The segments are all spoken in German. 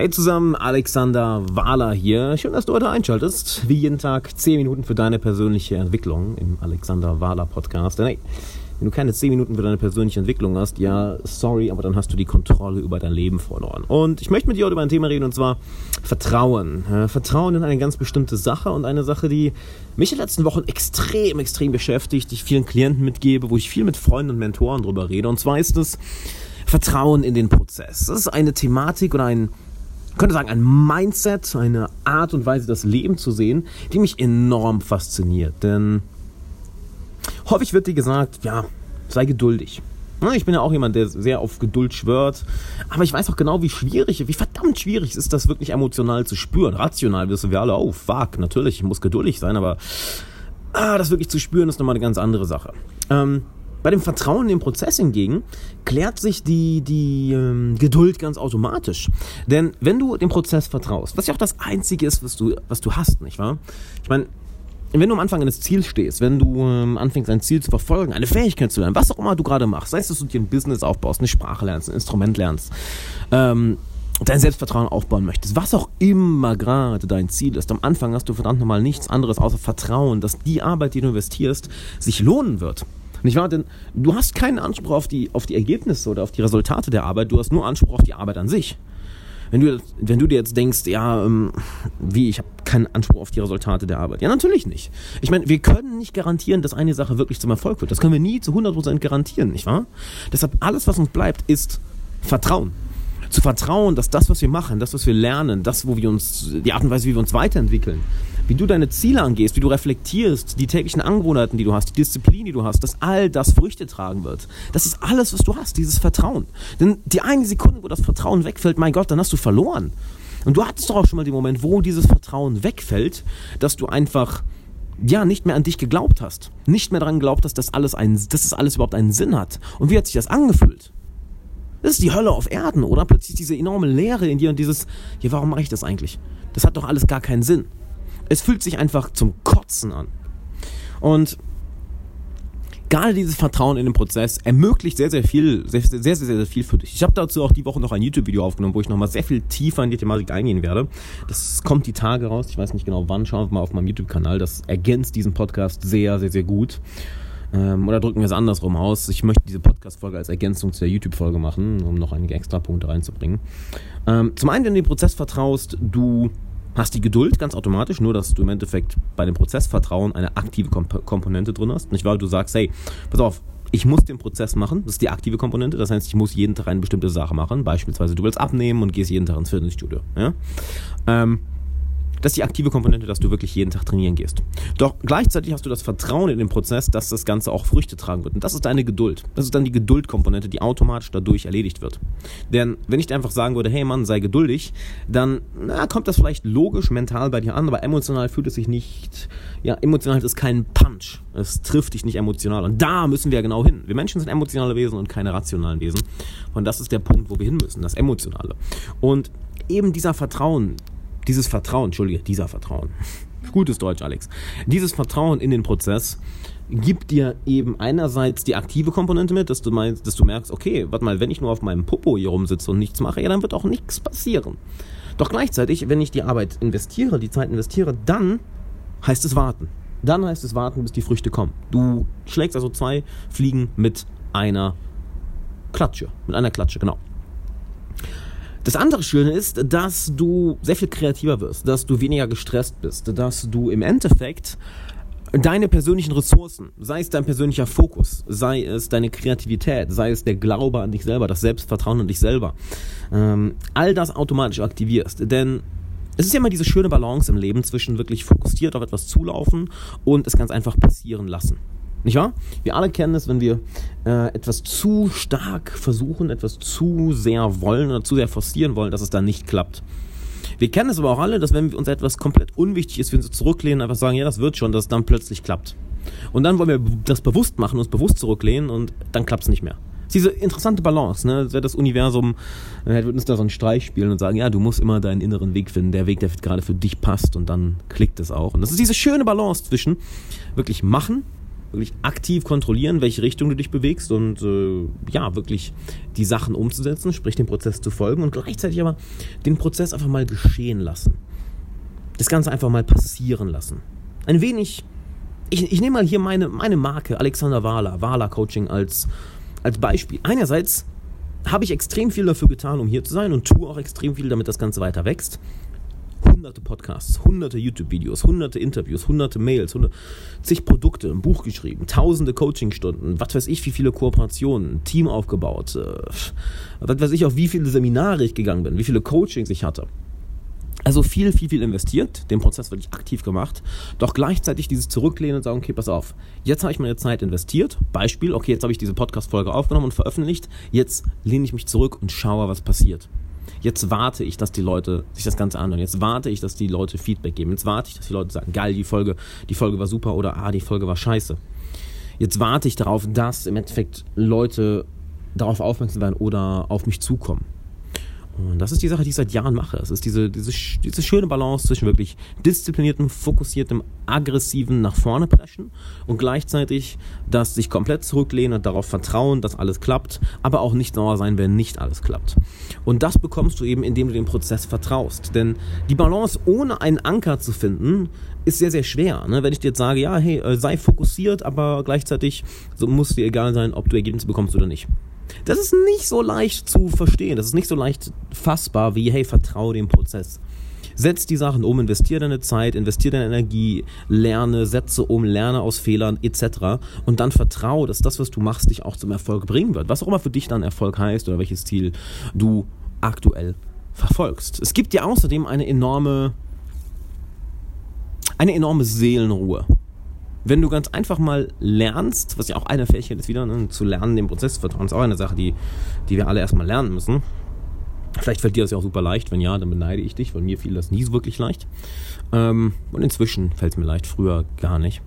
Hey zusammen, Alexander Wahler hier. Schön, dass du heute einschaltest. Wie jeden Tag 10 Minuten für deine persönliche Entwicklung im Alexander Wahler Podcast. Denn hey, wenn du keine 10 Minuten für deine persönliche Entwicklung hast, ja, sorry, aber dann hast du die Kontrolle über dein Leben verloren. Und ich möchte mit dir heute über ein Thema reden und zwar Vertrauen. Vertrauen in eine ganz bestimmte Sache und eine Sache, die mich in den letzten Wochen extrem, extrem beschäftigt, die ich vielen Klienten mitgebe, wo ich viel mit Freunden und Mentoren drüber rede. Und zwar ist es Vertrauen in den Prozess. Das ist eine Thematik oder ein könnte sagen, ein Mindset, eine Art und Weise, das Leben zu sehen, die mich enorm fasziniert. Denn häufig wird dir gesagt, ja, sei geduldig. Ich bin ja auch jemand, der sehr auf Geduld schwört. Aber ich weiß auch genau, wie schwierig, wie verdammt schwierig ist das wirklich emotional zu spüren. Rational wissen wir alle, oh, fuck, natürlich, ich muss geduldig sein, aber ah, das wirklich zu spüren ist nochmal eine ganz andere Sache. Ähm, bei dem Vertrauen in den Prozess hingegen klärt sich die, die ähm, Geduld ganz automatisch. Denn wenn du dem Prozess vertraust, was ja auch das Einzige ist, was du, was du hast, nicht wahr? Ich meine, wenn du am Anfang eines Ziels stehst, wenn du ähm, anfängst, ein Ziel zu verfolgen, eine Fähigkeit zu lernen, was auch immer du gerade machst, sei es, dass du dir ein Business aufbaust, eine Sprache lernst, ein Instrument lernst, ähm, dein Selbstvertrauen aufbauen möchtest, was auch immer gerade dein Ziel ist, am Anfang hast du verdammt nochmal nichts anderes außer Vertrauen, dass die Arbeit, die du investierst, sich lohnen wird. Nicht wahr? Denn du hast keinen Anspruch auf die, auf die Ergebnisse oder auf die Resultate der Arbeit, du hast nur Anspruch auf die Arbeit an sich. Wenn du, wenn du dir jetzt denkst, ja, ähm, wie, ich habe keinen Anspruch auf die Resultate der Arbeit. Ja, natürlich nicht. Ich meine, wir können nicht garantieren, dass eine Sache wirklich zum Erfolg wird. Das können wir nie zu 100% garantieren, nicht wahr? Deshalb, alles, was uns bleibt, ist Vertrauen. Zu vertrauen, dass das, was wir machen, das, was wir lernen, das, wo wir uns, die Art und Weise, wie wir uns weiterentwickeln, wie du deine Ziele angehst, wie du reflektierst, die täglichen Angewohnheiten, die du hast, die Disziplin, die du hast, dass all das Früchte tragen wird. Das ist alles, was du hast, dieses Vertrauen. Denn die eine Sekunde, wo das Vertrauen wegfällt, mein Gott, dann hast du verloren. Und du hattest doch auch schon mal den Moment, wo dieses Vertrauen wegfällt, dass du einfach ja, nicht mehr an dich geglaubt hast. Nicht mehr daran geglaubt hast, dass alles, ein, dass das alles überhaupt einen Sinn hat. Und wie hat sich das angefühlt? Das ist die Hölle auf Erden, oder? Plötzlich diese enorme Leere in dir und dieses, ja, warum mache ich das eigentlich? Das hat doch alles gar keinen Sinn. Es fühlt sich einfach zum Kotzen an. Und gerade dieses Vertrauen in den Prozess ermöglicht sehr, sehr viel, sehr, sehr, sehr, sehr, viel für dich. Ich habe dazu auch die Woche noch ein YouTube-Video aufgenommen, wo ich nochmal sehr viel tiefer in die Thematik eingehen werde. Das kommt die Tage raus. Ich weiß nicht genau wann. Schauen wir mal auf meinem YouTube-Kanal. Das ergänzt diesen Podcast sehr, sehr, sehr gut. Ähm, oder drücken wir es andersrum aus. Ich möchte diese Podcast-Folge als Ergänzung zu der YouTube-Folge machen, um noch einige extra Punkte reinzubringen. Ähm, zum einen, wenn du den Prozess vertraust, du hast die Geduld ganz automatisch, nur dass du im Endeffekt bei dem Prozessvertrauen eine aktive Komp Komponente drin hast. Nicht wahr? Du sagst, hey, pass auf, ich muss den Prozess machen, das ist die aktive Komponente, das heißt, ich muss jeden Tag eine bestimmte Sache machen. Beispielsweise, du willst abnehmen und gehst jeden Tag ins Fitnessstudio. Ja? Ähm, das ist die aktive Komponente, dass du wirklich jeden Tag trainieren gehst. Doch gleichzeitig hast du das Vertrauen in den Prozess, dass das Ganze auch Früchte tragen wird. Und das ist deine Geduld. Das ist dann die Geduldkomponente, die automatisch dadurch erledigt wird. Denn wenn ich dir einfach sagen würde, hey Mann, sei geduldig, dann na, kommt das vielleicht logisch mental bei dir an, aber emotional fühlt es sich nicht, ja, emotional ist es kein Punch. Es trifft dich nicht emotional. Und da müssen wir ja genau hin. Wir Menschen sind emotionale Wesen und keine rationalen Wesen. Und das ist der Punkt, wo wir hin müssen, das Emotionale. Und eben dieser Vertrauen, dieses Vertrauen, entschuldige, dieser Vertrauen, gutes Deutsch, Alex, dieses Vertrauen in den Prozess gibt dir eben einerseits die aktive Komponente mit, dass du meinst, dass du merkst, okay, warte mal, wenn ich nur auf meinem Popo hier rumsitze und nichts mache, ja, dann wird auch nichts passieren. Doch gleichzeitig, wenn ich die Arbeit investiere, die Zeit investiere, dann heißt es warten. Dann heißt es warten, bis die Früchte kommen. Du schlägst also zwei Fliegen mit einer Klatsche. Mit einer Klatsche, genau. Das andere Schöne ist, dass du sehr viel kreativer wirst, dass du weniger gestresst bist, dass du im Endeffekt deine persönlichen Ressourcen, sei es dein persönlicher Fokus, sei es deine Kreativität, sei es der Glaube an dich selber, das Selbstvertrauen an dich selber, ähm, all das automatisch aktivierst. Denn es ist ja immer diese schöne Balance im Leben zwischen wirklich fokussiert auf etwas zulaufen und es ganz einfach passieren lassen. Nicht wahr? Wir alle kennen es, wenn wir äh, etwas zu stark versuchen, etwas zu sehr wollen oder zu sehr forcieren wollen, dass es dann nicht klappt. Wir kennen es aber auch alle, dass wenn uns etwas komplett unwichtig ist, wir uns zurücklehnen, einfach sagen, ja, das wird schon, dass es dann plötzlich klappt. Und dann wollen wir das bewusst machen, uns bewusst zurücklehnen und dann klappt es nicht mehr. Es ist diese interessante Balance, ne? Das Universum äh, wird uns da so einen Streich spielen und sagen, ja, du musst immer deinen inneren Weg finden, der Weg, der gerade für dich passt und dann klickt es auch. Und das ist diese schöne Balance zwischen wirklich machen wirklich aktiv kontrollieren, welche Richtung du dich bewegst und äh, ja, wirklich die Sachen umzusetzen, sprich dem Prozess zu folgen und gleichzeitig aber den Prozess einfach mal geschehen lassen. Das Ganze einfach mal passieren lassen. Ein wenig, ich, ich nehme mal hier meine, meine Marke, Alexander Wahler, Wahler Coaching als, als Beispiel. Einerseits habe ich extrem viel dafür getan, um hier zu sein und tue auch extrem viel, damit das Ganze weiter wächst hunderte Podcasts, hunderte YouTube-Videos, hunderte Interviews, hunderte Mails, hunderte, zig Produkte, ein Buch geschrieben, tausende Coachingstunden, was weiß ich, wie viele Kooperationen, Team aufgebaut, äh, was weiß ich, auf wie viele Seminare ich gegangen bin, wie viele Coachings ich hatte. Also viel, viel, viel investiert, den Prozess wirklich aktiv gemacht, doch gleichzeitig dieses Zurücklehnen und sagen, okay, pass auf, jetzt habe ich meine Zeit investiert, Beispiel, okay, jetzt habe ich diese Podcast-Folge aufgenommen und veröffentlicht, jetzt lehne ich mich zurück und schaue, was passiert. Jetzt warte ich, dass die Leute sich das Ganze anhören. Jetzt warte ich, dass die Leute Feedback geben. Jetzt warte ich, dass die Leute sagen, geil, die Folge, die Folge war super oder ah, die Folge war scheiße. Jetzt warte ich darauf, dass im Endeffekt Leute darauf aufmerksam werden oder auf mich zukommen. Und das ist die Sache, die ich seit Jahren mache. Es ist diese, diese, diese schöne Balance zwischen wirklich diszipliniertem, fokussiertem, aggressiven nach vorne preschen und gleichzeitig das sich komplett zurücklehnen und darauf vertrauen, dass alles klappt, aber auch nicht sauer sein, wenn nicht alles klappt. Und das bekommst du eben, indem du dem Prozess vertraust. Denn die Balance ohne einen Anker zu finden, ist sehr, sehr schwer. Ne? Wenn ich dir jetzt sage, ja, hey, äh, sei fokussiert, aber gleichzeitig so muss dir egal sein, ob du Ergebnisse bekommst oder nicht. Das ist nicht so leicht zu verstehen. Das ist nicht so leicht fassbar wie, hey, vertraue dem Prozess. Setz die Sachen um, investiere deine Zeit, investiere deine Energie, lerne, setze um, lerne aus Fehlern etc. Und dann vertraue, dass das, was du machst, dich auch zum Erfolg bringen wird. Was auch immer für dich dann Erfolg heißt oder welches Ziel du aktuell verfolgst. Es gibt dir außerdem eine enorme, eine enorme Seelenruhe wenn du ganz einfach mal lernst, was ja auch eine Fähigkeit ist wieder, ne, zu lernen, den Prozess vertrauen, ist auch eine Sache, die, die wir alle erstmal lernen müssen. Vielleicht fällt dir das ja auch super leicht. Wenn ja, dann beneide ich dich, weil mir fiel das nie so wirklich leicht. Ähm, und inzwischen fällt es mir leicht, früher gar nicht.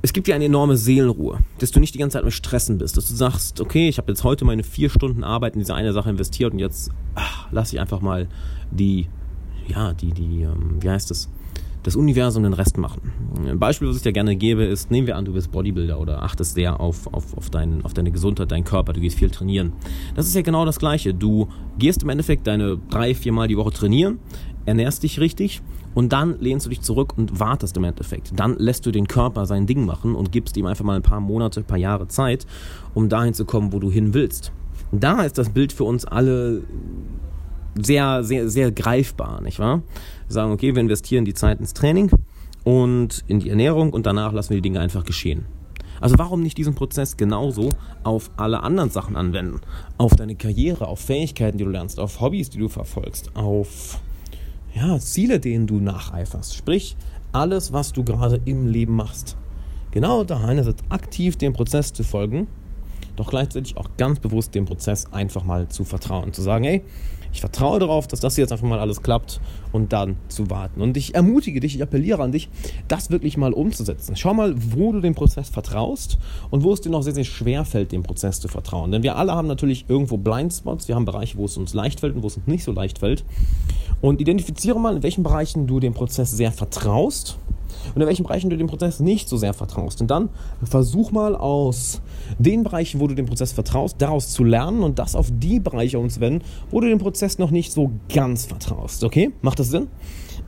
Es gibt dir eine enorme Seelenruhe, dass du nicht die ganze Zeit mit Stressen bist, dass du sagst, okay, ich habe jetzt heute meine vier Stunden Arbeit in diese eine Sache investiert und jetzt ach, lasse ich einfach mal die, ja, die, die, ähm, wie heißt das, das Universum den Rest machen. Ein Beispiel, was ich dir gerne gebe, ist, nehmen wir an, du bist Bodybuilder oder achtest sehr auf, auf, auf, dein, auf deine Gesundheit, deinen Körper, du gehst viel trainieren. Das ist ja genau das Gleiche. Du gehst im Endeffekt deine drei, vier Mal die Woche trainieren, ernährst dich richtig und dann lehnst du dich zurück und wartest im Endeffekt. Dann lässt du den Körper sein Ding machen und gibst ihm einfach mal ein paar Monate, ein paar Jahre Zeit, um dahin zu kommen, wo du hin willst. Da ist das Bild für uns alle sehr, sehr, sehr greifbar, nicht wahr? Wir sagen, okay, wir investieren die Zeit ins Training und in die Ernährung und danach lassen wir die Dinge einfach geschehen. Also warum nicht diesen Prozess genauso auf alle anderen Sachen anwenden? Auf deine Karriere, auf Fähigkeiten, die du lernst, auf Hobbys, die du verfolgst, auf ja, Ziele, denen du nacheiferst. Sprich, alles, was du gerade im Leben machst. Genau da einerseits aktiv dem Prozess zu folgen, doch gleichzeitig auch ganz bewusst dem Prozess einfach mal zu vertrauen. Zu sagen, hey, ich vertraue darauf, dass das jetzt einfach mal alles klappt und dann zu warten. Und ich ermutige dich, ich appelliere an dich, das wirklich mal umzusetzen. Schau mal, wo du dem Prozess vertraust und wo es dir noch sehr, sehr schwer fällt, dem Prozess zu vertrauen. Denn wir alle haben natürlich irgendwo Blindspots. Wir haben Bereiche, wo es uns leicht fällt und wo es uns nicht so leicht fällt. Und identifiziere mal, in welchen Bereichen du dem Prozess sehr vertraust und in welchen Bereichen du dem Prozess nicht so sehr vertraust. Und dann versuch mal aus den Bereichen, wo du dem Prozess vertraust, daraus zu lernen und das auf die Bereiche umzuwenden, wo du dem Prozess noch nicht so ganz vertraust. Okay? Macht das Sinn?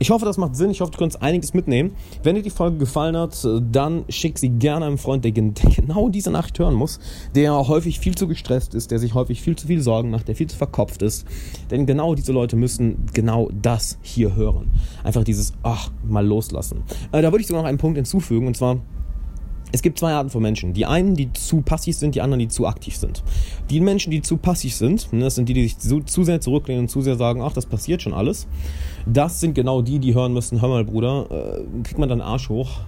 Ich hoffe, das macht Sinn. Ich hoffe, du kannst einiges mitnehmen. Wenn dir die Folge gefallen hat, dann schick sie gerne einem Freund, der genau diese Nacht hören muss, der häufig viel zu gestresst ist, der sich häufig viel zu viel Sorgen macht, der viel zu verkopft ist. Denn genau diese Leute müssen genau das hier hören. Einfach dieses, ach, mal loslassen. Äh, da würde ich sogar noch einen Punkt hinzufügen, und zwar, es gibt zwei Arten von Menschen. Die einen, die zu passiv sind, die anderen, die zu aktiv sind. Die Menschen, die zu passiv sind, ne, das sind die, die sich zu, zu sehr zurücklehnen und zu sehr sagen, ach, das passiert schon alles. Das sind genau die, die hören müssen, hör mal, Bruder, äh, krieg mal deinen Arsch hoch,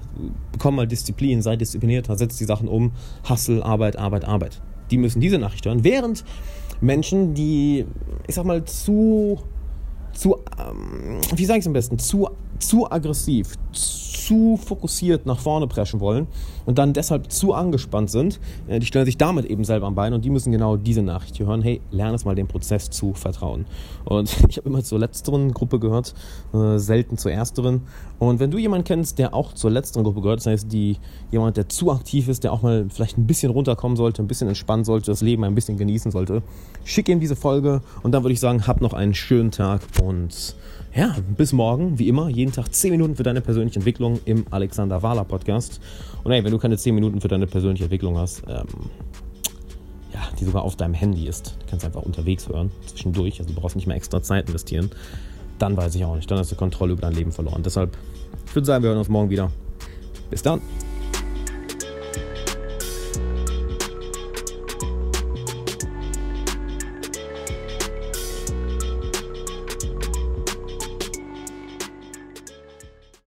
bekomm mal Disziplin, sei diszipliniert, setz die Sachen um, Hassel, Arbeit, Arbeit, Arbeit. Die müssen diese Nachricht hören. Während Menschen, die, ich sag mal, zu zu, ähm, wie sage ich es am besten, zu, zu aggressiv, zu fokussiert nach vorne preschen wollen und dann deshalb zu angespannt sind, äh, die stellen sich damit eben selber am Bein und die müssen genau diese Nachricht hier hören, hey, lerne es mal dem Prozess zu vertrauen. Und ich habe immer zur letzteren Gruppe gehört, äh, selten zur ersteren. Und wenn du jemanden kennst, der auch zur letzteren Gruppe gehört, das heißt, die, jemand, der zu aktiv ist, der auch mal vielleicht ein bisschen runterkommen sollte, ein bisschen entspannen sollte, das Leben ein bisschen genießen sollte, schick ihm diese Folge und dann würde ich sagen, hab noch einen schönen Tag und ja, bis morgen, wie immer, jeden Tag 10 Minuten für deine persönliche Entwicklung im Alexander Wahler Podcast. Und hey, wenn du keine 10 Minuten für deine persönliche Entwicklung hast, ähm, ja, die sogar auf deinem Handy ist, du kannst einfach unterwegs hören, zwischendurch, also du brauchst nicht mehr extra Zeit investieren, dann weiß ich auch nicht, dann hast du Kontrolle über dein Leben verloren. Deshalb, ich würde sagen, wir hören uns morgen wieder. Bis dann.